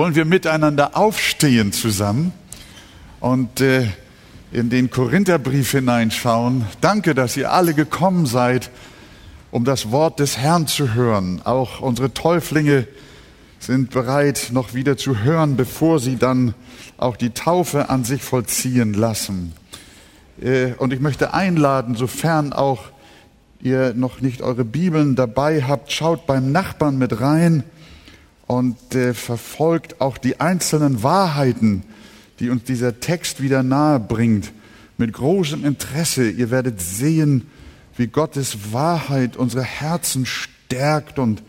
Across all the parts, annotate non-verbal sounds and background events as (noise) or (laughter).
wollen wir miteinander aufstehen zusammen und äh, in den Korintherbrief hineinschauen. Danke, dass ihr alle gekommen seid, um das Wort des Herrn zu hören. Auch unsere Täuflinge sind bereit, noch wieder zu hören, bevor sie dann auch die Taufe an sich vollziehen lassen. Äh, und ich möchte einladen, sofern auch ihr noch nicht eure Bibeln dabei habt, schaut beim Nachbarn mit rein und äh, verfolgt auch die einzelnen Wahrheiten, die uns dieser Text wieder nahe bringt, mit großem Interesse. Ihr werdet sehen, wie Gottes Wahrheit unsere Herzen stärkt und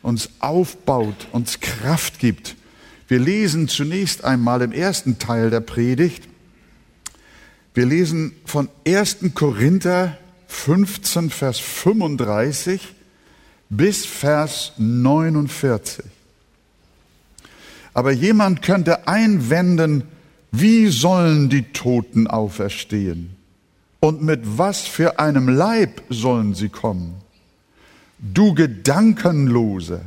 uns aufbaut, uns Kraft gibt. Wir lesen zunächst einmal im ersten Teil der Predigt, wir lesen von 1. Korinther 15, Vers 35 bis Vers 49. Aber jemand könnte einwenden, wie sollen die Toten auferstehen? Und mit was für einem Leib sollen sie kommen? Du Gedankenlose,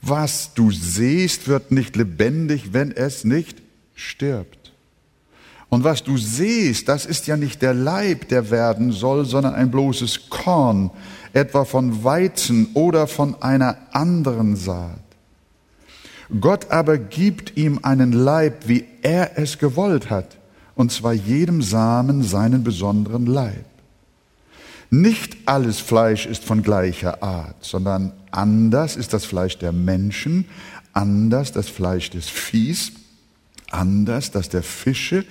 was du siehst, wird nicht lebendig, wenn es nicht stirbt. Und was du siehst, das ist ja nicht der Leib, der werden soll, sondern ein bloßes Korn, etwa von Weizen oder von einer anderen Saat. Gott aber gibt ihm einen Leib, wie er es gewollt hat, und zwar jedem Samen seinen besonderen Leib. Nicht alles Fleisch ist von gleicher Art, sondern anders ist das Fleisch der Menschen, anders das Fleisch des Viehs, anders das der Fische,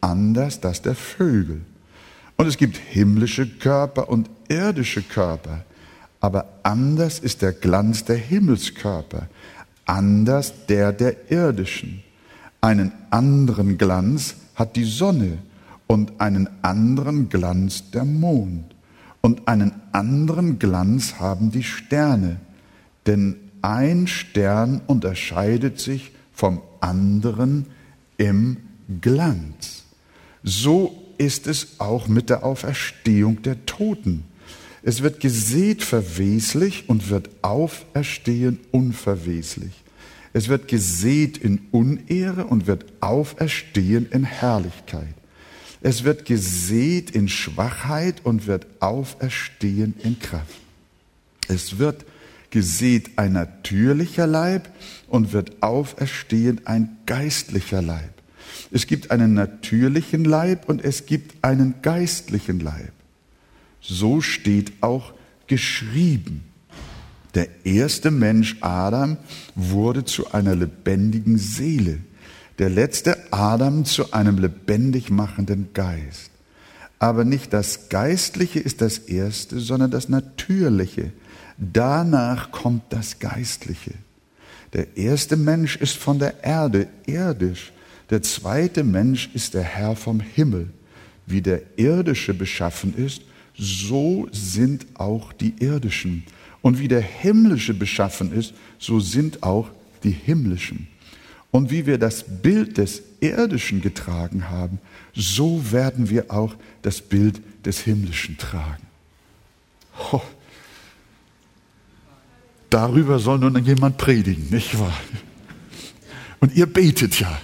anders das der Vögel. Und es gibt himmlische Körper und irdische Körper, aber anders ist der Glanz der Himmelskörper anders der der irdischen. Einen anderen Glanz hat die Sonne und einen anderen Glanz der Mond und einen anderen Glanz haben die Sterne, denn ein Stern unterscheidet sich vom anderen im Glanz. So ist es auch mit der Auferstehung der Toten. Es wird gesät verweslich und wird auferstehen unverweslich. Es wird gesät in Unehre und wird auferstehen in Herrlichkeit. Es wird gesät in Schwachheit und wird auferstehen in Kraft. Es wird gesät ein natürlicher Leib und wird auferstehen ein geistlicher Leib. Es gibt einen natürlichen Leib und es gibt einen geistlichen Leib. So steht auch geschrieben. Der erste Mensch Adam wurde zu einer lebendigen Seele, der letzte Adam zu einem lebendig machenden Geist. Aber nicht das Geistliche ist das Erste, sondern das Natürliche. Danach kommt das Geistliche. Der erste Mensch ist von der Erde, irdisch. Der zweite Mensch ist der Herr vom Himmel. Wie der irdische beschaffen ist, so sind auch die irdischen. Und wie der himmlische beschaffen ist, so sind auch die himmlischen. Und wie wir das Bild des irdischen getragen haben, so werden wir auch das Bild des himmlischen tragen. Oh. Darüber soll nun jemand predigen, nicht wahr? Und ihr betet ja.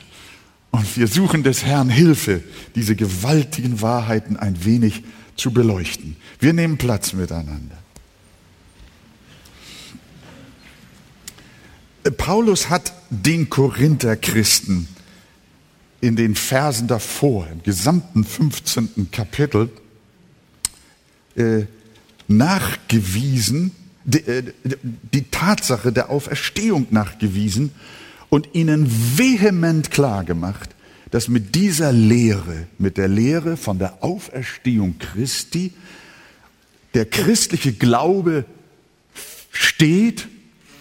Und wir suchen des Herrn Hilfe, diese gewaltigen Wahrheiten ein wenig zu beleuchten. Wir nehmen Platz miteinander. Paulus hat den Korinther-Christen in den Versen davor, im gesamten 15. Kapitel, äh, nachgewiesen, die, äh, die Tatsache der Auferstehung nachgewiesen und ihnen vehement klargemacht, dass mit dieser Lehre, mit der Lehre von der Auferstehung Christi, der christliche Glaube steht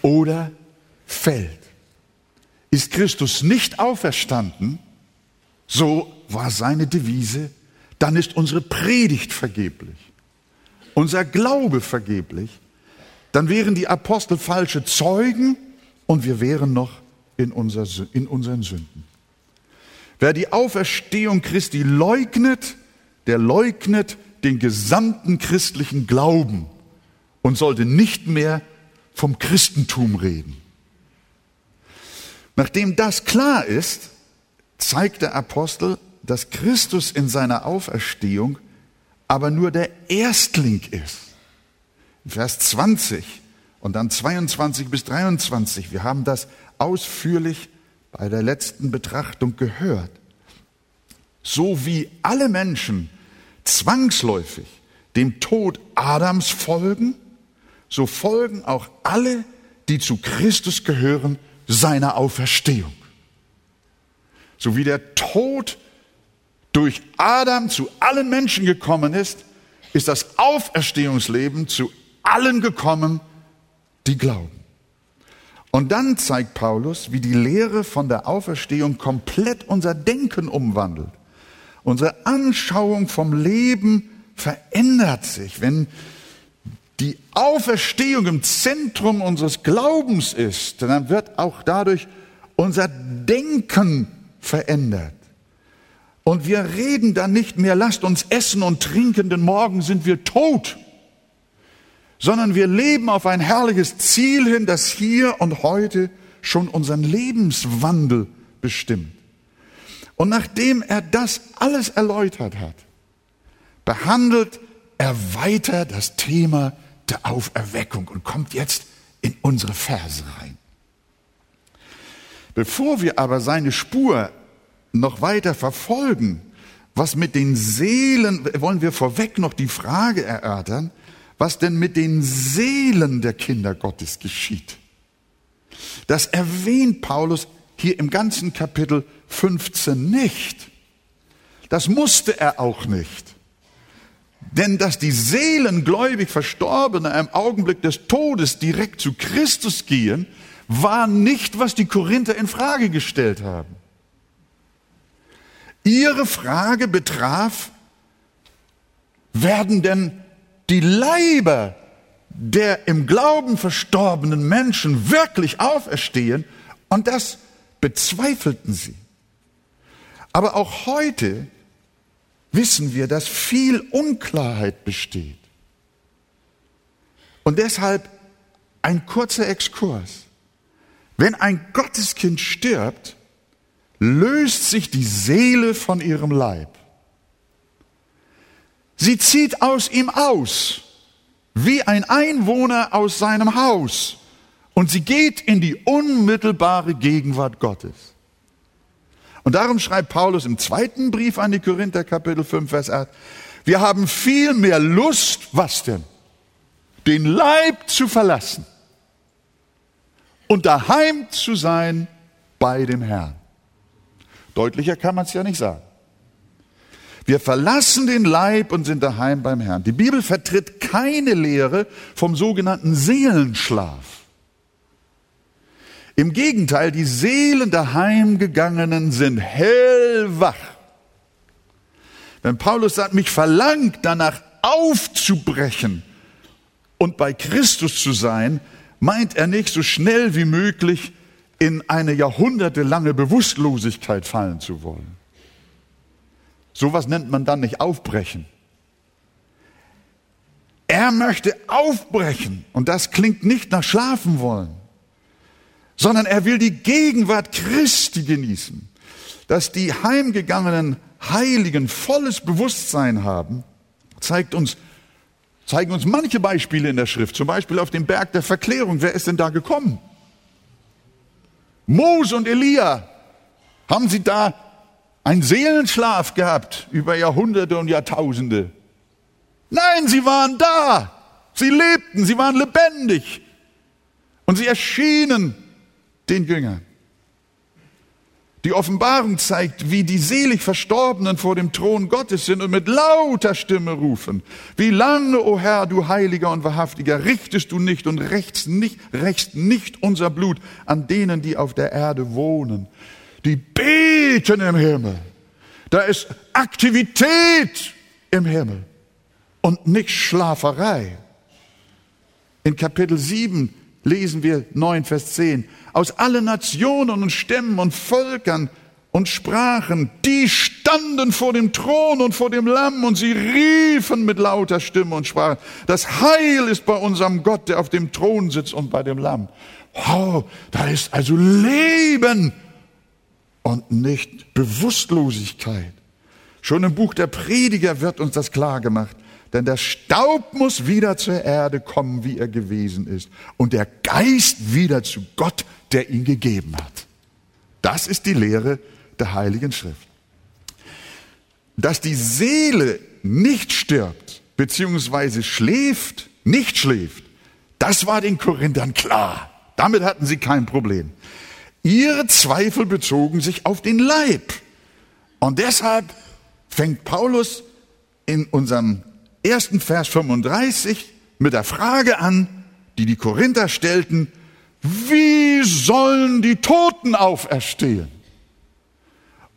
oder fällt. Ist Christus nicht auferstanden, so war seine Devise, dann ist unsere Predigt vergeblich, unser Glaube vergeblich, dann wären die Apostel falsche Zeugen und wir wären noch in, unser, in unseren Sünden. Wer die Auferstehung Christi leugnet, der leugnet den gesamten christlichen Glauben und sollte nicht mehr vom Christentum reden. Nachdem das klar ist, zeigt der Apostel, dass Christus in seiner Auferstehung aber nur der Erstling ist. Vers 20 und dann 22 bis 23, wir haben das ausführlich bei der letzten Betrachtung gehört. So wie alle Menschen zwangsläufig dem Tod Adams folgen, so folgen auch alle, die zu Christus gehören, seiner Auferstehung. So wie der Tod durch Adam zu allen Menschen gekommen ist, ist das Auferstehungsleben zu allen gekommen, die glauben. Und dann zeigt Paulus, wie die Lehre von der Auferstehung komplett unser Denken umwandelt. Unsere Anschauung vom Leben verändert sich. Wenn die Auferstehung im Zentrum unseres Glaubens ist, dann wird auch dadurch unser Denken verändert. Und wir reden dann nicht mehr, lasst uns essen und trinken, denn morgen sind wir tot, sondern wir leben auf ein herrliches Ziel hin, das hier und heute schon unseren Lebenswandel bestimmt. Und nachdem er das alles erläutert hat, behandelt er weiter das Thema der Auferweckung und kommt jetzt in unsere Verse rein. Bevor wir aber seine Spur noch weiter verfolgen, was mit den Seelen, wollen wir vorweg noch die Frage erörtern, was denn mit den Seelen der Kinder Gottes geschieht. Das erwähnt Paulus hier im ganzen Kapitel 15 nicht. Das musste er auch nicht. Denn dass die Seelen gläubig Verstorbene im Augenblick des Todes direkt zu Christus gehen, war nicht, was die Korinther in Frage gestellt haben. Ihre Frage betraf, werden denn die Leiber der im Glauben verstorbenen Menschen wirklich auferstehen? Und das bezweifelten sie. Aber auch heute wissen wir, dass viel Unklarheit besteht. Und deshalb ein kurzer Exkurs. Wenn ein Gotteskind stirbt, löst sich die Seele von ihrem Leib. Sie zieht aus ihm aus, wie ein Einwohner aus seinem Haus, und sie geht in die unmittelbare Gegenwart Gottes. Und darum schreibt Paulus im zweiten Brief an die Korinther Kapitel 5, Vers 8, wir haben viel mehr Lust, was denn? Den Leib zu verlassen und daheim zu sein bei dem Herrn. Deutlicher kann man es ja nicht sagen. Wir verlassen den Leib und sind daheim beim Herrn. Die Bibel vertritt keine Lehre vom sogenannten Seelenschlaf. Im Gegenteil, die Seelen daheimgegangenen sind hellwach. Wenn Paulus sagt, mich verlangt danach aufzubrechen und bei Christus zu sein, meint er nicht so schnell wie möglich in eine jahrhundertelange Bewusstlosigkeit fallen zu wollen. Sowas nennt man dann nicht aufbrechen. Er möchte aufbrechen und das klingt nicht nach schlafen wollen, sondern er will die Gegenwart Christi genießen, dass die heimgegangenen Heiligen volles Bewusstsein haben, zeigt uns, zeigen uns manche Beispiele in der Schrift, zum Beispiel auf dem Berg der Verklärung. Wer ist denn da gekommen? Mose und Elia, haben sie da einen Seelenschlaf gehabt über Jahrhunderte und Jahrtausende? Nein, sie waren da. Sie lebten, sie waren lebendig. Und sie erschienen den Jüngern. Die Offenbarung zeigt, wie die selig Verstorbenen vor dem Thron Gottes sind und mit lauter Stimme rufen. Wie lange, o oh Herr, du Heiliger und Wahrhaftiger, richtest du nicht und rächst nicht, rächst nicht unser Blut an denen, die auf der Erde wohnen. Die beten im Himmel. Da ist Aktivität im Himmel und nicht Schlaferei. In Kapitel 7 lesen wir 9, Vers 10. Aus allen Nationen und Stämmen und Völkern und sprachen, die standen vor dem Thron und vor dem Lamm und sie riefen mit lauter Stimme und sprachen, das Heil ist bei unserem Gott, der auf dem Thron sitzt und bei dem Lamm. Oh, da ist also Leben und nicht Bewusstlosigkeit. Schon im Buch der Prediger wird uns das klar gemacht. Denn der Staub muss wieder zur Erde kommen, wie er gewesen ist. Und der Geist wieder zu Gott, der ihn gegeben hat. Das ist die Lehre der Heiligen Schrift. Dass die Seele nicht stirbt, beziehungsweise schläft, nicht schläft, das war den Korinthern klar. Damit hatten sie kein Problem. Ihre Zweifel bezogen sich auf den Leib. Und deshalb fängt Paulus in unserem ersten Vers 35 mit der Frage an, die die Korinther stellten, wie sollen die Toten auferstehen?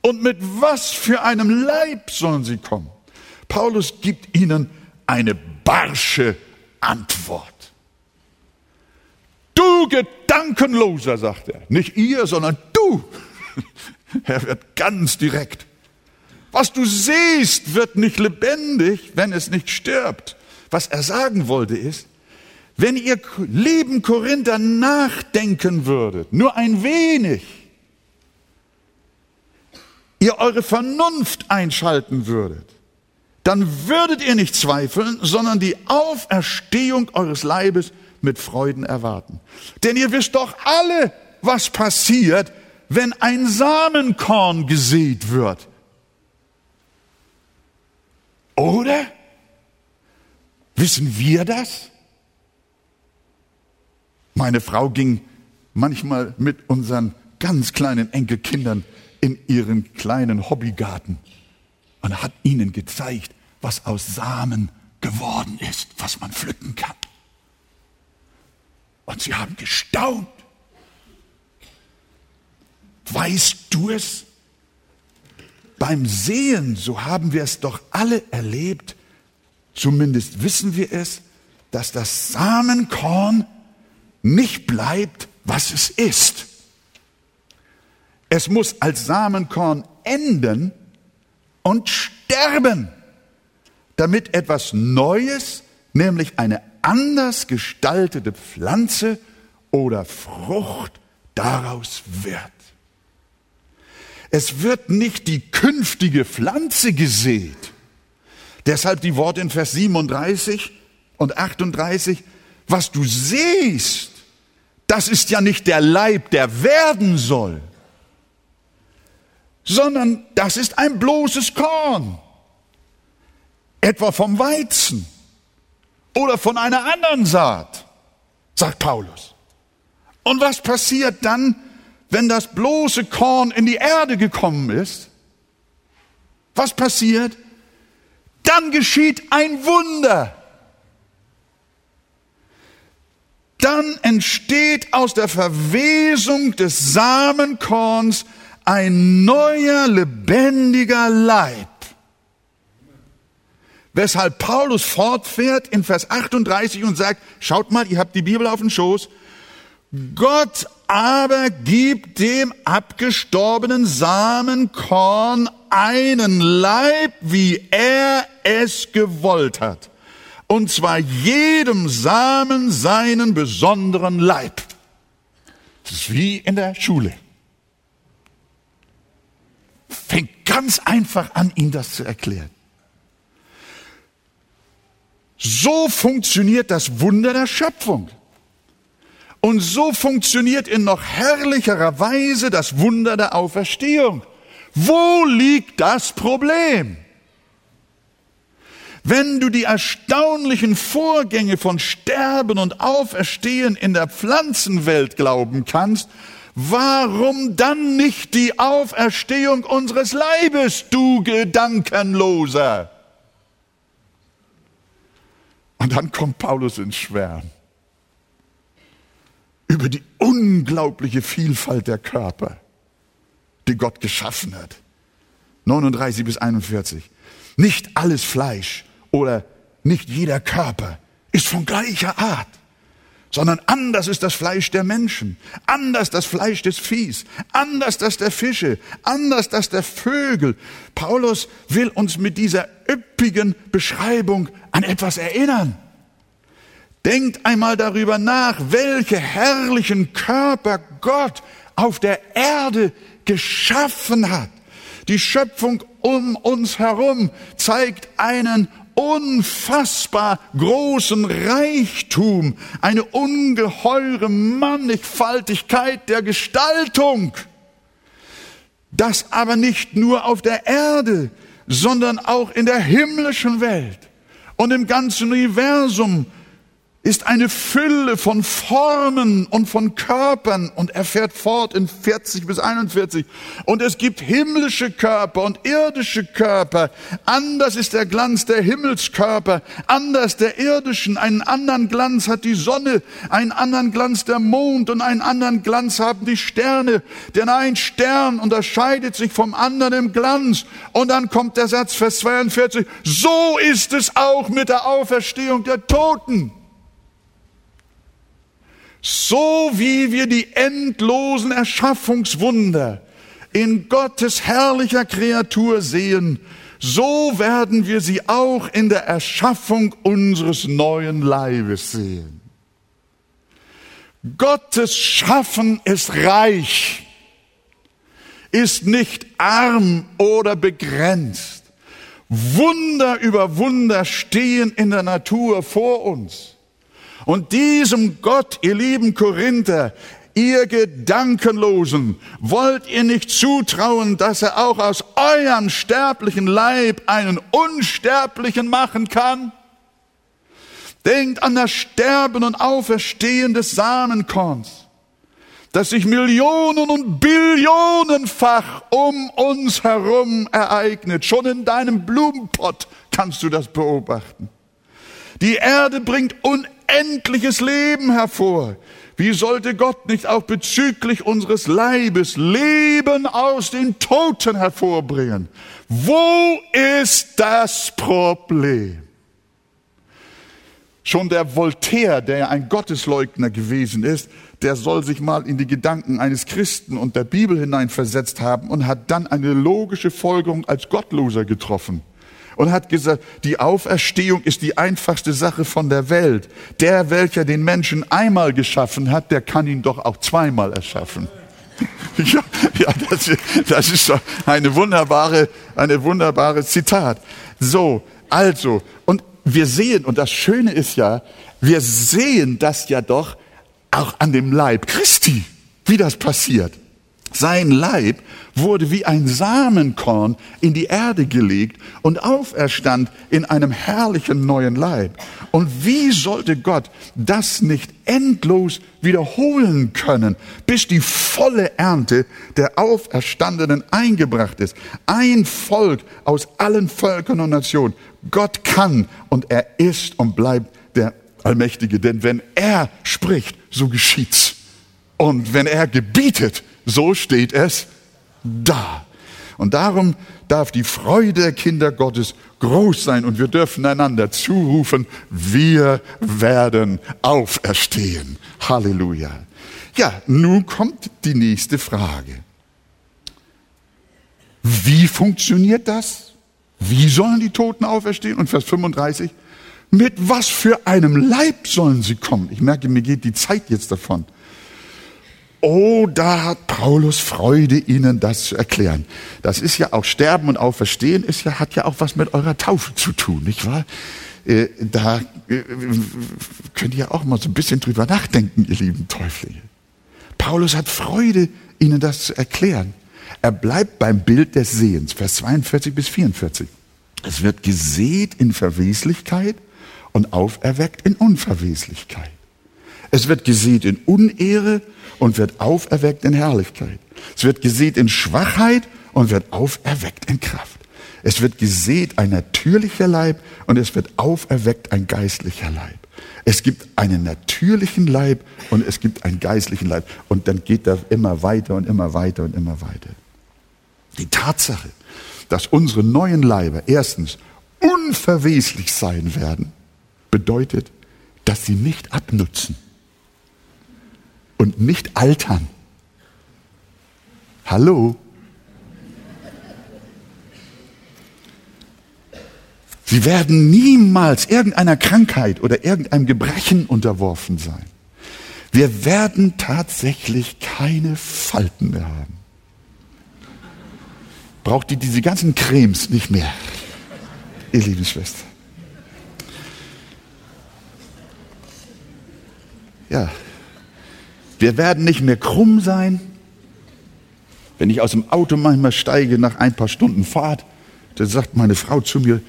Und mit was für einem Leib sollen sie kommen? Paulus gibt ihnen eine barsche Antwort. Du Gedankenloser, sagt er. Nicht ihr, sondern du. (laughs) Er wird ganz direkt. Was du siehst, wird nicht lebendig, wenn es nicht stirbt. Was er sagen wollte ist, wenn ihr lieben Korinther nachdenken würdet, nur ein wenig, ihr eure Vernunft einschalten würdet, dann würdet ihr nicht zweifeln, sondern die Auferstehung eures Leibes mit Freuden erwarten. Denn ihr wisst doch alle, was passiert, wenn ein Samenkorn gesät wird. Oder? Wissen wir das? Meine Frau ging manchmal mit unseren ganz kleinen Enkelkindern in ihren kleinen Hobbygarten und hat ihnen gezeigt, was aus Samen geworden ist, was man pflücken kann. Und sie haben gestaunt. Weißt du es? Beim Sehen, so haben wir es doch alle erlebt, zumindest wissen wir es, dass das Samenkorn nicht bleibt, was es ist. Es muss als Samenkorn enden und sterben, damit etwas Neues, nämlich eine anders gestaltete Pflanze oder Frucht daraus wird. Es wird nicht die künftige Pflanze gesät. Deshalb die Worte in Vers 37 und 38, was du siehst, das ist ja nicht der Leib, der werden soll, sondern das ist ein bloßes Korn, etwa vom Weizen oder von einer anderen Saat, sagt Paulus. Und was passiert dann, wenn das bloße Korn in die Erde gekommen ist? Was passiert? Dann geschieht ein Wunder. Dann entsteht aus der Verwesung des Samenkorns ein neuer, lebendiger Leib. Weshalb Paulus fortfährt in Vers 38 und sagt, schaut mal, ihr habt die Bibel auf dem Schoß. Gott aber gibt dem abgestorbenen Samenkorn einen Leib, wie er es gewollt hat. Und zwar jedem Samen seinen besonderen Leib. Das ist wie in der Schule. Fängt ganz einfach an, ihm das zu erklären. So funktioniert das Wunder der Schöpfung. Und so funktioniert in noch herrlicherer Weise das Wunder der Auferstehung. Wo liegt das Problem? Wenn du die erstaunlichen Vorgänge von Sterben und Auferstehen in der Pflanzenwelt glauben kannst, warum dann nicht die Auferstehung unseres Leibes, du Gedankenloser? Und dann kommt Paulus ins Schwärmen über die unglaubliche Vielfalt der Körper, die Gott geschaffen hat. 39 bis 41. Nicht alles Fleisch oder nicht jeder Körper ist von gleicher Art, sondern anders ist das Fleisch der Menschen, anders das Fleisch des Viehs, anders das der Fische, anders das der Vögel. Paulus will uns mit dieser üppigen Beschreibung an etwas erinnern. Denkt einmal darüber nach, welche herrlichen Körper Gott auf der Erde geschaffen hat. Die Schöpfung um uns herum zeigt einen unfassbar großen Reichtum, eine ungeheure Mannigfaltigkeit der Gestaltung. Das aber nicht nur auf der Erde, sondern auch in der himmlischen Welt und im ganzen Universum ist eine Fülle von Formen und von Körpern und er fährt fort in 40 bis 41. Und es gibt himmlische Körper und irdische Körper. Anders ist der Glanz der Himmelskörper, anders der irdischen. Einen anderen Glanz hat die Sonne, einen anderen Glanz der Mond und einen anderen Glanz haben die Sterne. Denn ein Stern unterscheidet sich vom anderen im Glanz. Und dann kommt der Satz Vers 42. So ist es auch mit der Auferstehung der Toten. So wie wir die endlosen Erschaffungswunder in Gottes herrlicher Kreatur sehen, so werden wir sie auch in der Erschaffung unseres neuen Leibes sehen. Gottes Schaffen ist reich, ist nicht arm oder begrenzt. Wunder über Wunder stehen in der Natur vor uns. Und diesem Gott, ihr lieben Korinther, ihr Gedankenlosen, wollt ihr nicht zutrauen, dass er auch aus eurem sterblichen Leib einen unsterblichen machen kann? Denkt an das Sterben und Auferstehen des Samenkorns, das sich Millionen und Billionenfach um uns herum ereignet. Schon in deinem Blumenpott kannst du das beobachten. Die Erde bringt unendlich endliches Leben hervor. Wie sollte Gott nicht auch bezüglich unseres Leibes Leben aus den Toten hervorbringen? Wo ist das Problem? Schon der Voltaire, der ja ein Gottesleugner gewesen ist, der soll sich mal in die Gedanken eines Christen und der Bibel hineinversetzt haben und hat dann eine logische Folgerung als Gottloser getroffen und hat gesagt, die Auferstehung ist die einfachste Sache von der Welt. Der, welcher den Menschen einmal geschaffen hat, der kann ihn doch auch zweimal erschaffen. (laughs) Ja, ja das, das ist doch eine wunderbare, eine wunderbare Zitat. So, also, und wir sehen, und das Schöne ist ja, wir sehen das ja doch auch an dem Leib Christi, wie das passiert. Sein Leib wurde wie ein Samenkorn in die Erde gelegt und auferstand in einem herrlichen neuen Leib. Und wie sollte Gott das nicht endlos wiederholen können, bis die volle Ernte der Auferstandenen eingebracht ist? Ein Volk aus allen Völkern und Nationen. Gott kann und er ist und bleibt der Allmächtige. Denn wenn er spricht, so geschieht's. Und wenn er gebietet, so steht es da. Und darum darf die Freude der Kinder Gottes groß sein und wir dürfen einander zurufen, wir werden auferstehen. Halleluja. Ja, nun kommt die nächste Frage. Wie funktioniert das? Wie sollen die Toten auferstehen? Und Vers 35, mit was für einem Leib sollen sie kommen? Ich merke, mir geht die Zeit jetzt davon. Oh, da hat Paulus Freude, Ihnen das zu erklären. Das ist ja auch Sterben und Auferstehen, ist ja, hat ja auch was mit eurer Taufe zu tun, nicht wahr? Äh, da äh, könnt ihr auch mal so ein bisschen drüber nachdenken, ihr lieben Täuflinge. Paulus hat Freude, Ihnen das zu erklären. Er bleibt beim Bild des Sehens, Vers 42 bis 44. Es wird gesät in Verweslichkeit und auferweckt in Unverweslichkeit. Es wird gesät in Unehre und wird auferweckt in Herrlichkeit. Es wird gesät in Schwachheit und wird auferweckt in Kraft. Es wird gesät ein natürlicher Leib und es wird auferweckt ein geistlicher Leib. Es gibt einen natürlichen Leib und es gibt einen geistlichen Leib. Und dann geht das immer weiter und immer weiter und immer weiter. Die Tatsache, dass unsere neuen Leiber erstens unverweslich sein werden, bedeutet, dass sie nicht abnutzen und nicht altern. Hallo? Sie werden niemals irgendeiner Krankheit oder irgendeinem Gebrechen unterworfen sein. Wir werden tatsächlich keine Falten mehr haben. Braucht ihr diese ganzen Cremes nicht mehr, ihr lieben Schwestern. Ja, wir werden nicht mehr krumm sein. Wenn ich aus dem Auto manchmal steige nach ein paar Stunden Fahrt, dann sagt meine Frau zu mir,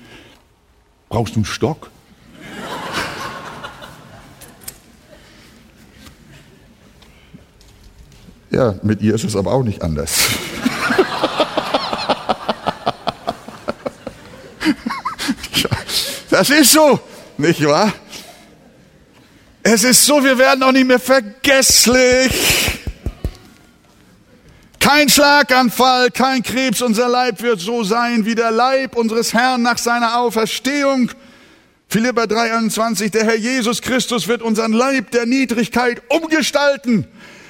Brauchst du einen Stock? (laughs) Ja, mit ihr ist es aber auch nicht anders. (laughs) das ist so, nicht wahr? Es ist so, wir werden auch nicht mehr vergesslich. Kein Schlaganfall, kein Krebs, unser Leib wird so sein wie der Leib unseres Herrn nach seiner Auferstehung. Philippa 3,21, der Herr Jesus Christus wird unseren Leib der Niedrigkeit umgestalten,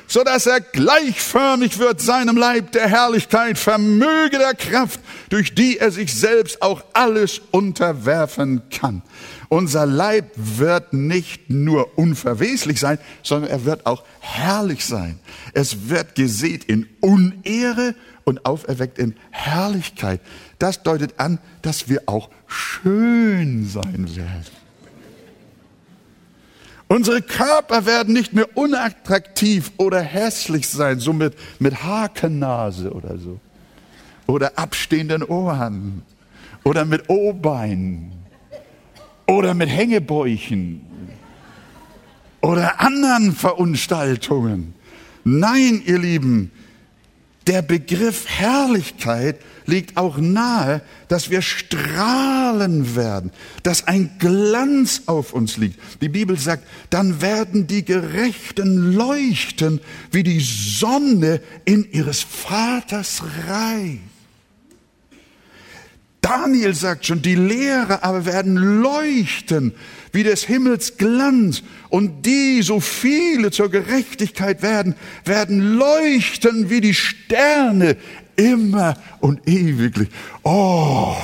so dass er gleichförmig wird seinem Leib der Herrlichkeit, Vermöge der Kraft, durch die er sich selbst auch alles unterwerfen kann. Unser Leib wird nicht nur unverweslich sein, sondern er wird auch herrlich sein. Es wird gesät in Unehre und auferweckt in Herrlichkeit. Das deutet an, dass wir auch schön sein werden. Unsere Körper werden nicht mehr unattraktiv oder hässlich sein, so mit, mit Hakennase oder so. Oder abstehenden Ohren. Oder mit O-Beinen oder mit Hängebäuchen oder anderen Verunstaltungen. Nein, ihr Lieben, der Begriff Herrlichkeit liegt auch nahe, dass wir strahlen werden, dass ein Glanz auf uns liegt. Die Bibel sagt, dann werden die Gerechten leuchten wie die Sonne in ihres Vaters Reich. Daniel sagt schon, die Lehrer aber werden leuchten wie des Himmels Glanz. Und die, so viele zur Gerechtigkeit werden, werden leuchten wie die Sterne immer und ewiglich. Oh,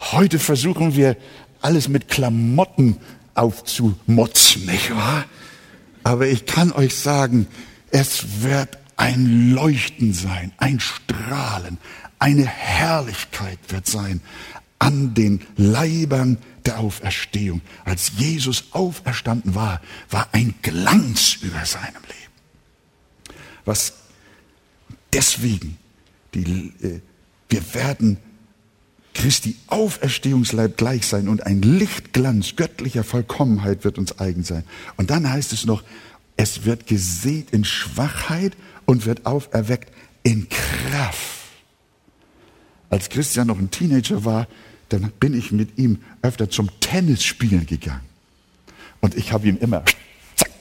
heute versuchen wir alles mit Klamotten aufzumotzen, nicht wahr? Aber ich kann euch sagen, es wird ein Leuchten sein, ein Strahlen, eine Herrlichkeit wird sein an den Leibern der Auferstehung. Als Jesus auferstanden war, war ein Glanz über seinem Leben. Was deswegen, die, äh, wir werden Christi Auferstehungsleib gleich sein und ein Lichtglanz göttlicher Vollkommenheit wird uns eigen sein. Und dann heißt es noch, es wird gesät in Schwachheit und wird auferweckt in Kraft als Christian noch ein Teenager war, dann bin ich mit ihm öfter zum Tennisspielen gegangen. Und ich habe ihm immer, zack.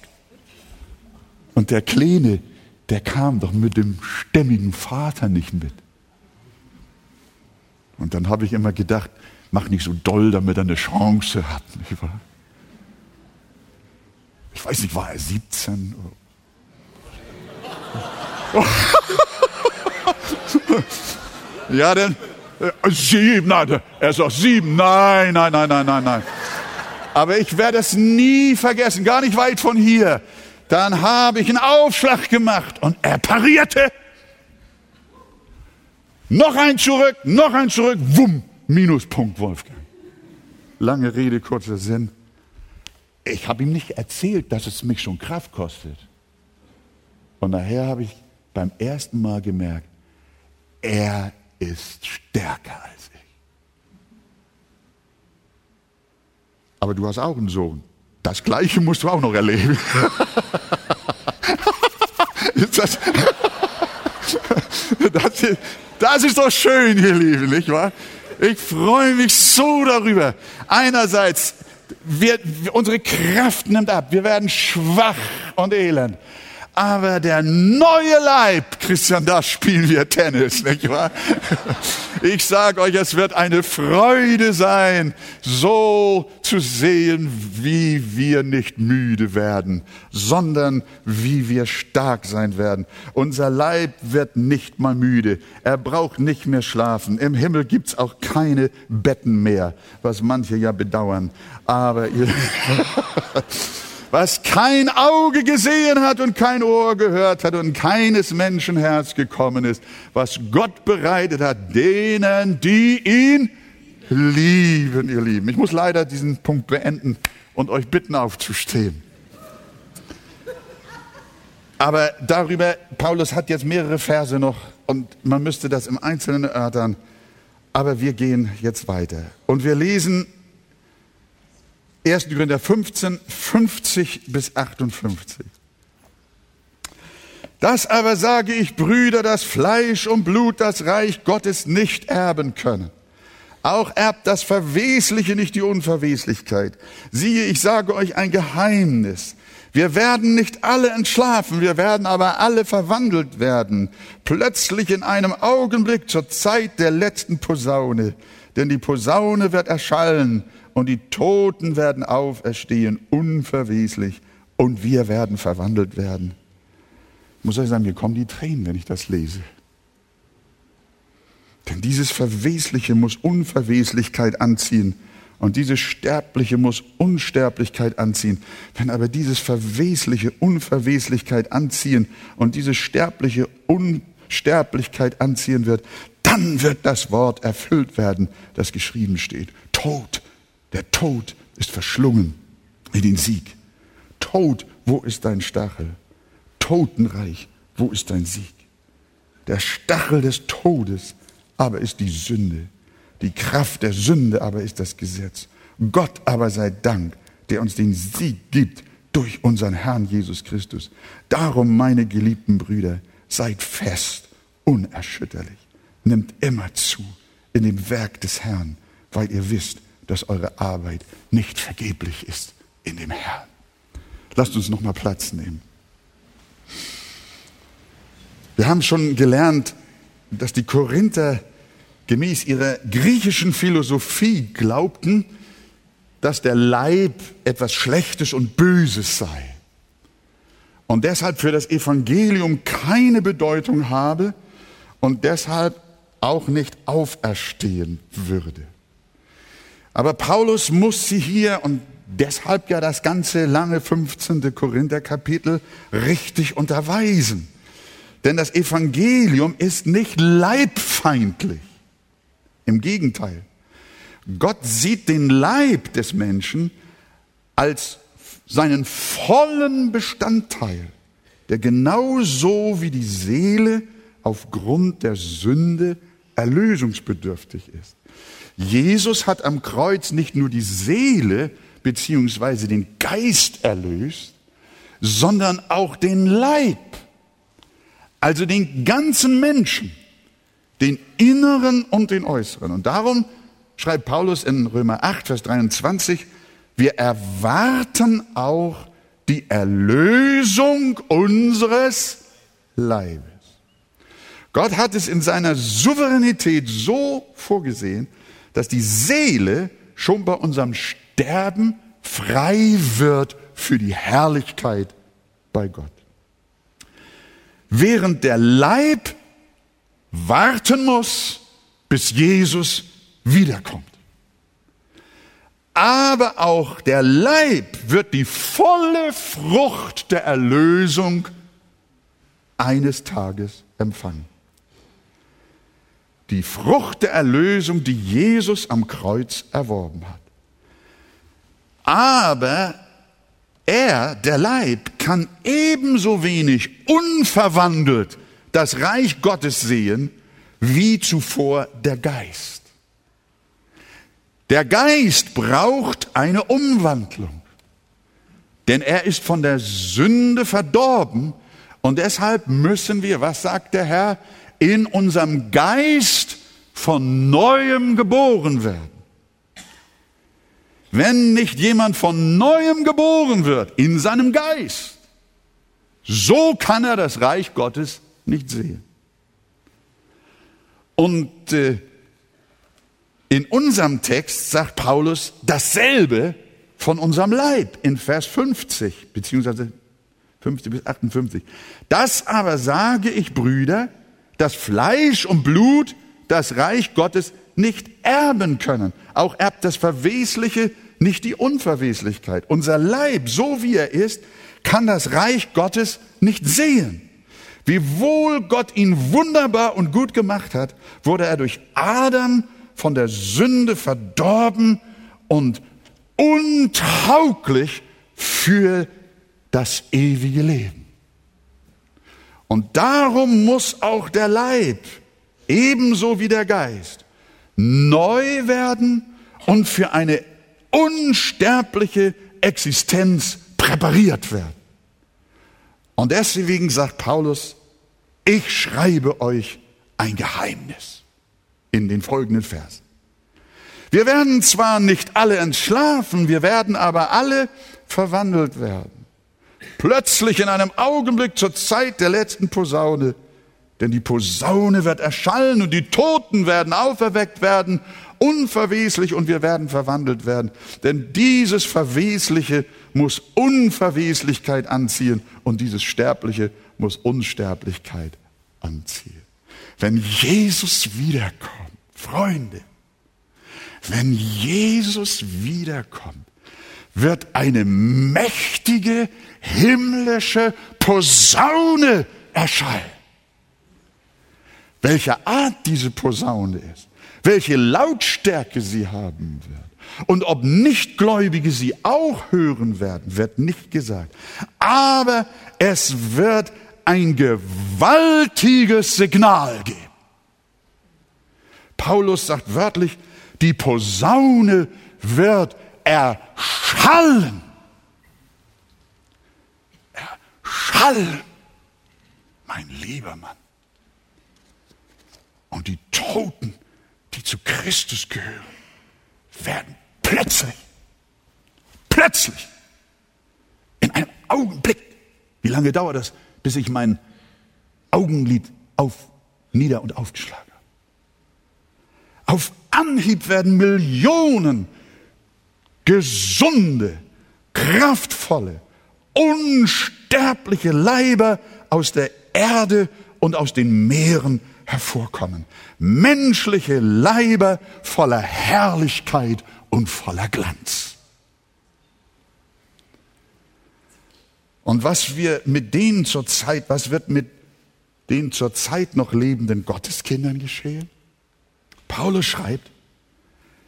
Und der Kleine, der kam doch mit dem stämmigen Vater nicht mit. Und dann habe ich immer gedacht, mach nicht so doll, damit er eine Chance hat. Ich weiß nicht, war er 17? Ja, denn äh, sieben, nein, er sagt sieben, nein, nein, nein, nein, nein, nein. Aber ich werde es nie vergessen, gar nicht weit von hier. Dann habe ich einen Aufschlag gemacht und er parierte. Noch ein zurück, noch ein zurück, wumm, Minuspunkt Wolfgang. Lange Rede, kurzer Sinn. Ich habe ihm nicht erzählt, dass es mich schon Kraft kostet. Und nachher habe ich beim ersten Mal gemerkt, er ist stärker als ich. Aber du hast auch einen Sohn. Das Gleiche musst du auch noch erleben. (laughs) das, (laughs) das, das ist doch schön, ihr Lieben, nicht wahr? Ich freue mich so darüber. Einerseits, wir, unsere Kraft nimmt ab, wir werden schwach und elend. Aber der neue Leib, Christian, da spielen wir Tennis, nicht wahr? Ich sage euch, es wird eine Freude sein, so zu sehen, wie wir nicht müde werden, sondern wie wir stark sein werden. Unser Leib wird nicht mal müde. Er braucht nicht mehr schlafen. Im Himmel gibt's auch keine Betten mehr, was manche ja bedauern. Aber ihr (laughs) was kein Auge gesehen hat und kein Ohr gehört hat und keines Menschen Herz gekommen ist, was Gott bereitet hat, denen, die ihn lieben, ihr Lieben. Ich muss leider diesen Punkt beenden und euch bitten aufzustehen. Aber darüber, Paulus hat jetzt mehrere Verse noch und man müsste das im Einzelnen erörtern. Aber wir gehen jetzt weiter. Und wir lesen 1. Korinther 15, 50 bis 58. Das aber sage ich, Brüder, dass Fleisch und Blut das Reich Gottes nicht erben können. Auch erbt das Verwesliche nicht die Unverweslichkeit. Siehe, ich sage euch ein Geheimnis. Wir werden nicht alle entschlafen, wir werden aber alle verwandelt werden. Plötzlich in einem Augenblick zur Zeit der letzten Posaune. Denn die Posaune wird erschallen und die Toten werden auferstehen, unverweslich, und wir werden verwandelt werden. Ich muss euch sagen, mir kommen die Tränen, wenn ich das lese. Denn dieses Verwesliche muss Unverweslichkeit anziehen und dieses Sterbliche muss Unsterblichkeit anziehen. Wenn aber dieses Verwesliche Unverweslichkeit anziehen und dieses Sterbliche Unsterblichkeit anziehen wird, dann wird das Wort erfüllt werden, das geschrieben steht. Tod, der Tod ist verschlungen in den Sieg. Tod, wo ist dein Stachel? Totenreich, wo ist dein Sieg? Der Stachel des Todes aber ist die Sünde. Die Kraft der Sünde aber ist das Gesetz. Gott aber sei Dank, der uns den Sieg gibt durch unseren Herrn Jesus Christus. Darum, meine geliebten Brüder, seid fest, unerschütterlich. Nimmt immer zu in dem Werk des Herrn, weil ihr wisst, dass eure Arbeit nicht vergeblich ist in dem Herrn. Lasst uns noch mal Platz nehmen. Wir haben schon gelernt, dass die Korinther gemäß ihrer griechischen Philosophie glaubten, dass der Leib etwas Schlechtes und Böses sei und deshalb für das Evangelium keine Bedeutung habe und deshalb auch nicht auferstehen würde. Aber Paulus muss sie hier und deshalb ja das ganze lange 15. Korinther-Kapitel richtig unterweisen. Denn das Evangelium ist nicht leibfeindlich. Im Gegenteil. Gott sieht den Leib des Menschen als seinen vollen Bestandteil, der genauso wie die Seele aufgrund der Sünde erlösungsbedürftig ist. Jesus hat am Kreuz nicht nur die Seele beziehungsweise den Geist erlöst, sondern auch den Leib, also den ganzen Menschen, den inneren und den äußeren. Und darum schreibt Paulus in Römer 8, Vers 23, wir erwarten auch die Erlösung unseres Leibes. Gott hat es in seiner Souveränität so vorgesehen, dass die Seele schon bei unserem Sterben frei wird für die Herrlichkeit bei Gott. Während der Leib warten muss, bis Jesus wiederkommt. Aber auch der Leib wird die volle Frucht der Erlösung eines Tages empfangen die Frucht der Erlösung, die Jesus am Kreuz erworben hat. Aber er, der Leib, kann ebenso wenig unverwandelt das Reich Gottes sehen, wie zuvor der Geist. Der Geist braucht eine Umwandlung, denn er ist von der Sünde verdorben und deshalb müssen wir, was sagt der Herr, in unserem Geist von neuem geboren werden. Wenn nicht jemand von neuem geboren wird in seinem Geist, So kann er das Reich Gottes nicht sehen. Und äh, in unserem Text sagt Paulus dasselbe von unserem Leib in Vers 50 beziehungsweise 50 bis 58. Das aber sage ich, Brüder, dass Fleisch und Blut das Reich Gottes nicht erben können. Auch erbt das Verwesliche nicht die Unverweslichkeit. Unser Leib, so wie er ist, kann das Reich Gottes nicht sehen. Wiewohl Gott ihn wunderbar und gut gemacht hat, wurde er durch Adam von der Sünde verdorben und untauglich für das ewige Leben. Und darum muss auch der Leib, ebenso wie der Geist, neu werden und für eine unsterbliche Existenz präpariert werden. Und deswegen sagt Paulus, ich schreibe euch ein Geheimnis in den folgenden Versen. Wir werden zwar nicht alle entschlafen, wir werden aber alle verwandelt werden. Plötzlich in einem Augenblick zur Zeit der letzten Posaune, denn die Posaune wird erschallen und die Toten werden auferweckt werden, unverweslich und wir werden verwandelt werden. Denn dieses Verwesliche muss Unverweslichkeit anziehen und dieses Sterbliche muss Unsterblichkeit anziehen. Wenn Jesus wiederkommt, Freunde, wenn Jesus wiederkommt, wird eine mächtige himmlische Posaune erschallen. Welche Art diese Posaune ist, welche Lautstärke sie haben wird und ob Nichtgläubige sie auch hören werden, wird nicht gesagt. Aber es wird ein gewaltiges Signal geben. Paulus sagt wörtlich, die Posaune wird erschallen. Erschallen, mein lieber Mann. Und die Toten, die zu Christus gehören, werden plötzlich, plötzlich, in einem Augenblick, wie lange dauert das, bis ich mein Augenlid auf, nieder und aufgeschlagen habe? Auf Anhieb werden Millionen gesunde, kraftvolle, unsterbliche Leiber aus der Erde und aus den Meeren hervorkommen. Menschliche Leiber voller Herrlichkeit und voller Glanz. Und was wir mit denen zur Zeit, was wird mit den zur Zeit noch lebenden Gotteskindern geschehen? Paulus schreibt,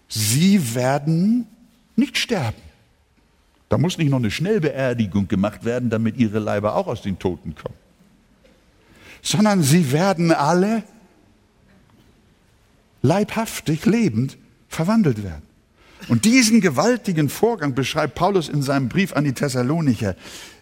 sie werden nicht sterben. Da muss nicht noch eine Schnellbeerdigung gemacht werden, damit ihre Leiber auch aus den Toten kommen. Sondern sie werden alle leibhaftig, lebend verwandelt werden. Und diesen gewaltigen Vorgang beschreibt Paulus in seinem Brief an die Thessalonicher.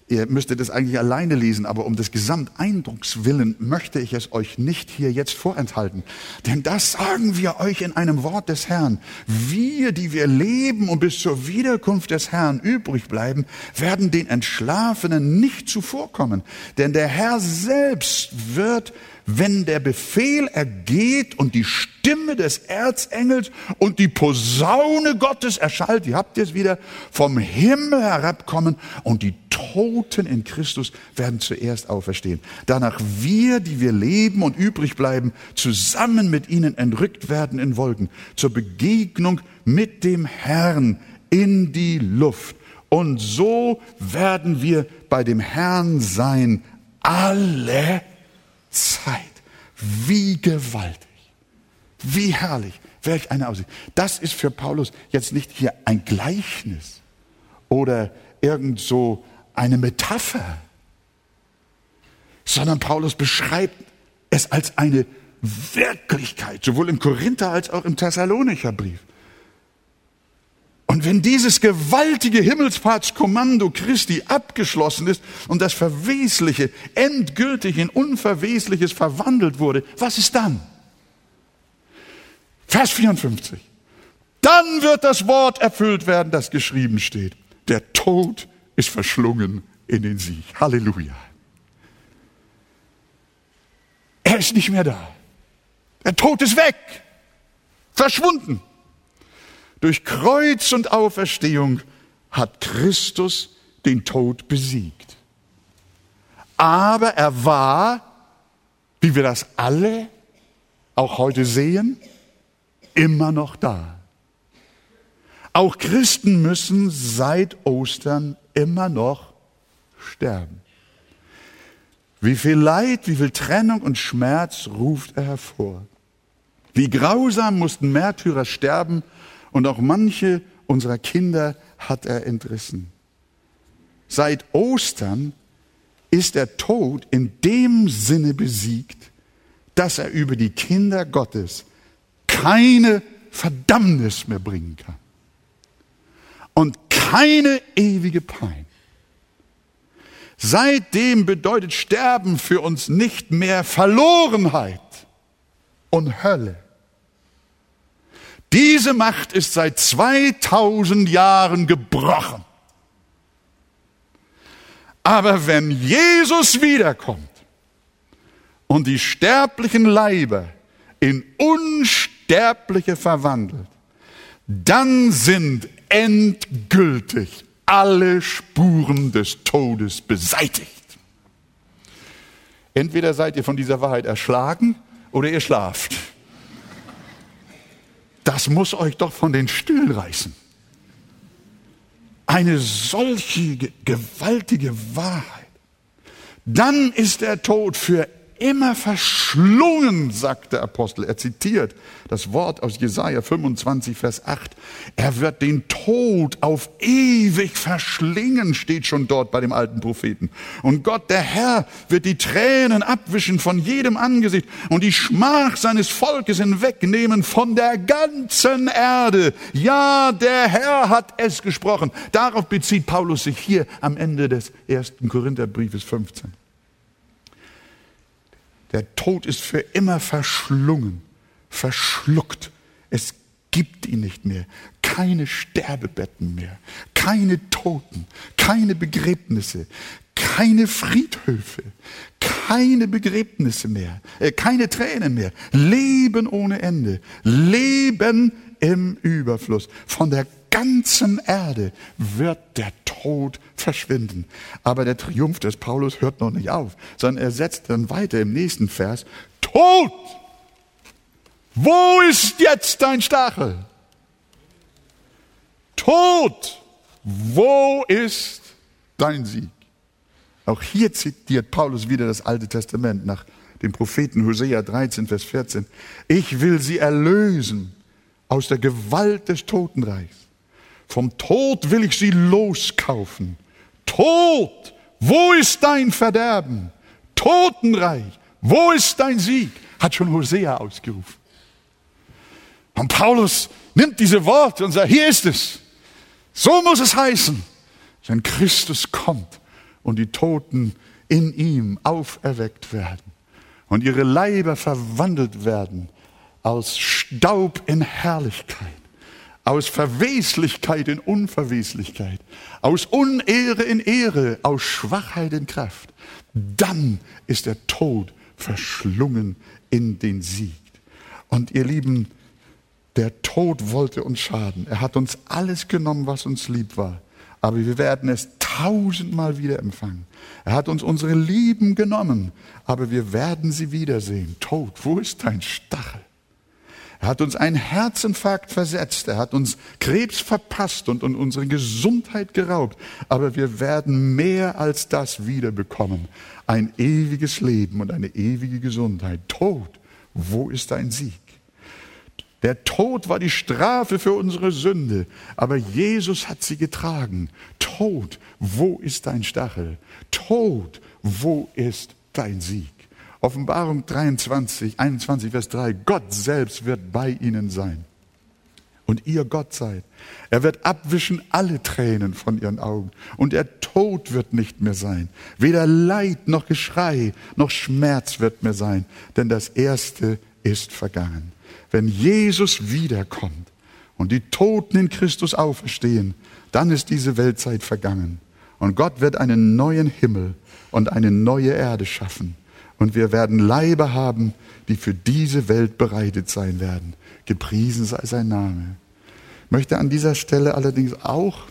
Ihr müsstet es eigentlich alleine lesen, aber um des Gesamteindrucks willen möchte ich es euch nicht hier jetzt vorenthalten. Denn das sagen wir euch in einem Wort des Herrn. Wir, die wir leben und bis zur Wiederkunft des Herrn übrig bleiben, werden den Entschlafenen nicht zuvorkommen. Denn der Herr selbst wird wenn der Befehl ergeht und die Stimme des Erzengels und die Posaune Gottes erschallt, ihr habt jetzt wieder vom Himmel herabkommen und die Toten in Christus werden zuerst auferstehen. Danach wir, die wir leben und übrig bleiben, zusammen mit ihnen entrückt werden in Wolken zur Begegnung mit dem Herrn in die Luft. Und so werden wir bei dem Herrn sein alle Zeit. Wie gewaltig, wie herrlich, welch eine Aussicht. Das ist für Paulus jetzt nicht hier ein Gleichnis oder irgend so eine Metapher, sondern Paulus beschreibt es als eine Wirklichkeit, sowohl im Korinther als auch im Thessalonicher Brief. Und wenn dieses gewaltige Himmelfahrtskommando Christi abgeschlossen ist und das Verwesliche endgültig in Unverwesliches verwandelt wurde, was ist dann? Vers 54. Dann wird das Wort erfüllt werden, das geschrieben steht. Der Tod ist verschlungen in den Sieg. Halleluja. Er ist nicht mehr da. Der Tod ist weg. Verschwunden. Durch Kreuz und Auferstehung hat Christus den Tod besiegt. Aber er war, wie wir das alle auch heute sehen, immer noch da. Auch Christen müssen seit Ostern immer noch sterben. Wie viel Leid, wie viel Trennung und Schmerz ruft er hervor. Wie grausam mussten Märtyrer sterben und auch manche unserer Kinder hat er entrissen. Seit Ostern ist der Tod in dem Sinne besiegt, dass er über die Kinder Gottes keine Verdammnis mehr bringen kann und keine ewige Pein. Seitdem bedeutet Sterben für uns nicht mehr Verlorenheit und Hölle. Diese Macht ist seit 2000 Jahren gebrochen. Aber wenn Jesus wiederkommt und die sterblichen Leiber in unsterbliche verwandelt, dann sind endgültig alle Spuren des Todes beseitigt. Entweder seid ihr von dieser Wahrheit erschlagen oder ihr schlaft. Das muss euch doch von den Stühlen reißen. Eine solche gewaltige Wahrheit. Dann ist der Tod für immer verschlungen, sagt der Apostel. Er zitiert das Wort aus Jesaja 25, Vers 8. Er wird den Tod auf ewig verschlingen, steht schon dort bei dem alten Propheten. Und Gott, der Herr, wird die Tränen abwischen von jedem Angesicht und die Schmach seines Volkes hinwegnehmen von der ganzen Erde. Ja, der Herr hat es gesprochen. Darauf bezieht Paulus sich hier am Ende des ersten Korintherbriefes 15. Der Tod ist für immer verschlungen, verschluckt. Es gibt ihn nicht mehr. Keine Sterbebetten mehr, keine Toten, keine Begräbnisse, keine Friedhöfe, keine Begräbnisse mehr, äh, keine Tränen mehr. Leben ohne Ende, Leben im Überfluss. Von der ganzen Erde wird der Tod verschwinden. Aber der Triumph des Paulus hört noch nicht auf, sondern er setzt dann weiter im nächsten Vers, Tod! Wo ist jetzt dein Stachel? Tod! Wo ist dein Sieg? Auch hier zitiert Paulus wieder das Alte Testament nach dem Propheten Hosea 13, Vers 14. Ich will sie erlösen aus der Gewalt des Totenreichs vom Tod will ich sie loskaufen. Tod, wo ist dein Verderben? Totenreich, wo ist dein Sieg? Hat schon Hosea ausgerufen. Und Paulus nimmt diese Worte und sagt, hier ist es. So muss es heißen, wenn Christus kommt und die Toten in ihm auferweckt werden und ihre Leiber verwandelt werden aus Staub in Herrlichkeit aus Verweslichkeit in Unverweslichkeit, aus Unehre in Ehre, aus Schwachheit in Kraft, dann ist der Tod verschlungen in den Sieg. Und ihr Lieben, der Tod wollte uns schaden. Er hat uns alles genommen, was uns lieb war. Aber wir werden es tausendmal wieder empfangen. Er hat uns unsere Lieben genommen, aber wir werden sie wiedersehen. Tod, wo ist dein Stachel? Er hat uns einen Herzinfarkt versetzt. Er hat uns Krebs verpasst und, und unsere Gesundheit geraubt. Aber wir werden mehr als das wiederbekommen. Ein ewiges Leben und eine ewige Gesundheit. Tod, wo ist dein Sieg? Der Tod war die Strafe für unsere Sünde, aber Jesus hat sie getragen. Tod, wo ist dein Stachel? Tod, wo ist dein Sieg? Offenbarung 23, 21, Vers 3. Gott selbst wird bei ihnen sein. Und ihr Gott seid. Er wird abwischen alle Tränen von ihren Augen. Und der Tod wird nicht mehr sein. Weder Leid noch Geschrei noch Schmerz wird mehr sein. Denn das Erste ist vergangen. Wenn Jesus wiederkommt und die Toten in Christus auferstehen, dann ist diese Weltzeit vergangen. Und Gott wird einen neuen Himmel und eine neue Erde schaffen Und wir werden Leibe haben, die für diese Welt bereitet sein werden. Gepriesen sei sein Name. Ich möchte an dieser Stelle allerdings auch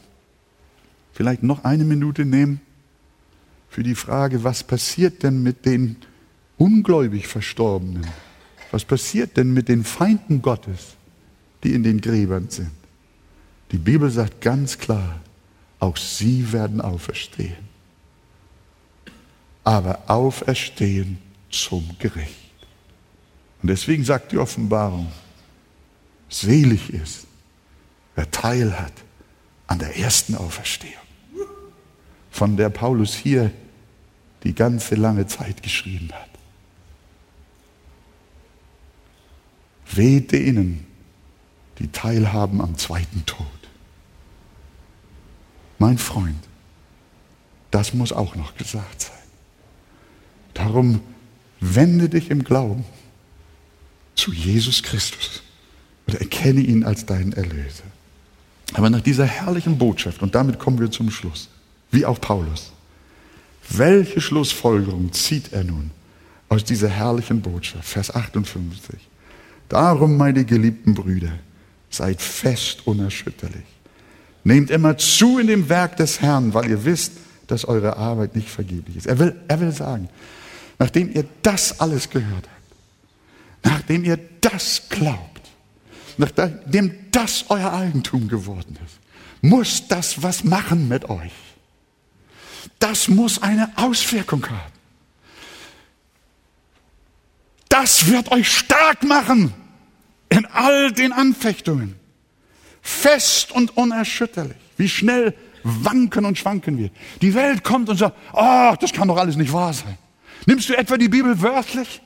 vielleicht noch eine Minute nehmen für die Frage, was passiert denn mit den ungläubig Verstorbenen? Was passiert denn mit den Feinden Gottes, die in den Gräbern sind? Die Bibel sagt ganz klar, auch sie werden auferstehen. Aber auferstehen zum Gericht. Und deswegen sagt die Offenbarung, selig ist, wer Teil hat an der ersten Auferstehung, von der Paulus hier die ganze lange Zeit geschrieben hat. Weht denen, die teilhaben am zweiten Tod. Mein Freund, das muss auch noch gesagt sein. Darum wende dich im Glauben zu Jesus Christus und erkenne ihn als deinen Erlöser. Aber nach dieser herrlichen Botschaft, und damit kommen wir zum Schluss, wie auch Paulus, welche Schlussfolgerung zieht er nun aus dieser herrlichen Botschaft? Vers 58. Darum, meine geliebten Brüder, seid fest unerschütterlich. Nehmt immer zu in dem Werk des Herrn, weil ihr wisst, dass eure Arbeit nicht vergeblich ist. Er will, er will sagen, nachdem ihr das alles gehört habt, nachdem ihr das glaubt, nachdem das euer Eigentum geworden ist, muss das was machen mit euch. Das muss eine Auswirkung haben. Das wird euch stark machen in all den Anfechtungen. Fest und unerschütterlich. Wie schnell wanken und schwanken wir. Die Welt kommt und sagt, oh, das kann doch alles nicht wahr sein. Nimmst du etwa die Bibel wörtlich?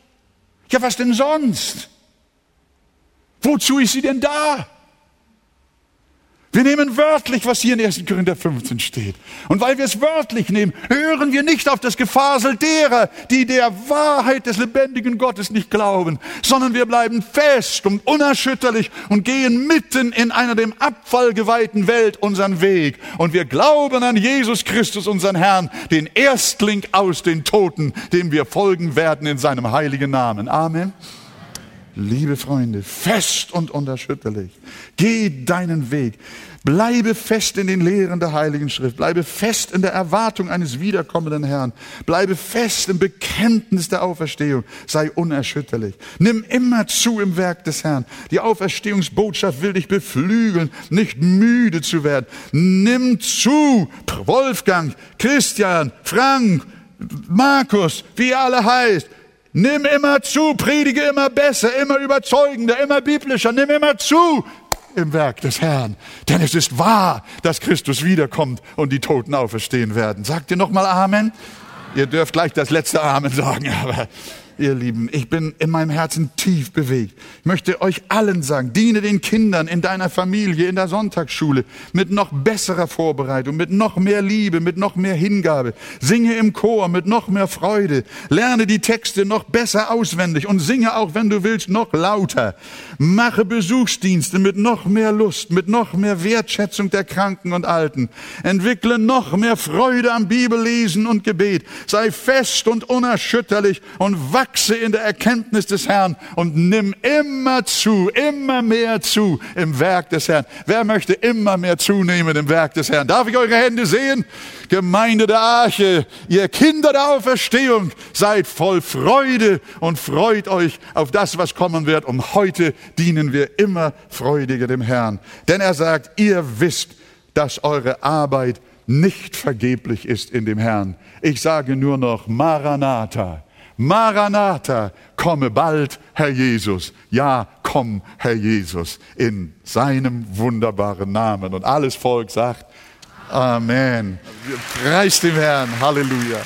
Ja, was denn sonst? Wozu ist sie denn da? Wir nehmen wörtlich, was hier in 1. Korinther 15 steht. Und weil wir es wörtlich nehmen, hören wir nicht auf das Gefasel derer, die der Wahrheit des lebendigen Gottes nicht glauben, sondern wir bleiben fest und unerschütterlich und gehen mitten in einer dem Abfall geweihten Welt unseren Weg. Und wir glauben an Jesus Christus, unseren Herrn, den Erstling aus den Toten, dem wir folgen werden in seinem heiligen Namen. Amen. Liebe Freunde, fest und unerschütterlich. Geh deinen Weg. Bleibe fest in den Lehren der Heiligen Schrift. Bleibe fest in der Erwartung eines wiederkommenden Herrn. Bleibe fest im Bekenntnis der Auferstehung. Sei unerschütterlich. Nimm immer zu im Werk des Herrn. Die Auferstehungsbotschaft will dich beflügeln, nicht müde zu werden. Nimm zu. Wolfgang, Christian, Frank, Markus, wie ihr alle heißt. Nimm immer zu, predige immer besser, immer überzeugender, immer biblischer, nimm immer zu im Werk des Herrn. Denn es ist wahr, dass Christus wiederkommt und die Toten auferstehen werden. Sagt ihr nochmal Amen? Ihr dürft gleich das letzte Amen sagen, (laughs) aber ihr Lieben, ich bin in meinem Herzen tief bewegt. Ich möchte euch allen sagen, diene den Kindern in deiner Familie, in der Sonntagsschule mit noch besserer Vorbereitung, mit noch mehr Liebe, mit noch mehr Hingabe. Singe im Chor mit noch mehr Freude. Lerne die Texte noch besser auswendig und singe auch, wenn du willst, noch lauter. Mache Besuchsdienste mit noch mehr Lust, mit noch mehr Wertschätzung der Kranken und Alten. Entwickle noch mehr Freude am Bibellesen und Gebet. Sei fest und unerschütterlich und wach wachse in der Erkenntnis des Herrn und nimm immer zu, immer mehr zu im Werk des Herrn. Wer möchte immer mehr zunehmen im Werk des Herrn? Darf ich eure Hände sehen? Gemeinde der Arche, ihr Kinder der Auferstehung, seid voll Freude und freut euch auf das, was kommen wird. Und heute dienen wir immer freudiger dem Herrn. Denn er sagt, ihr wisst, dass eure Arbeit nicht vergeblich ist in dem Herrn. Ich sage nur noch Maranatha. Maranatha, komme bald, Herr Jesus. Ja, komm, Herr Jesus, in seinem wunderbaren Namen. Und alles Volk sagt Amen. Preis dem Herrn. Halleluja.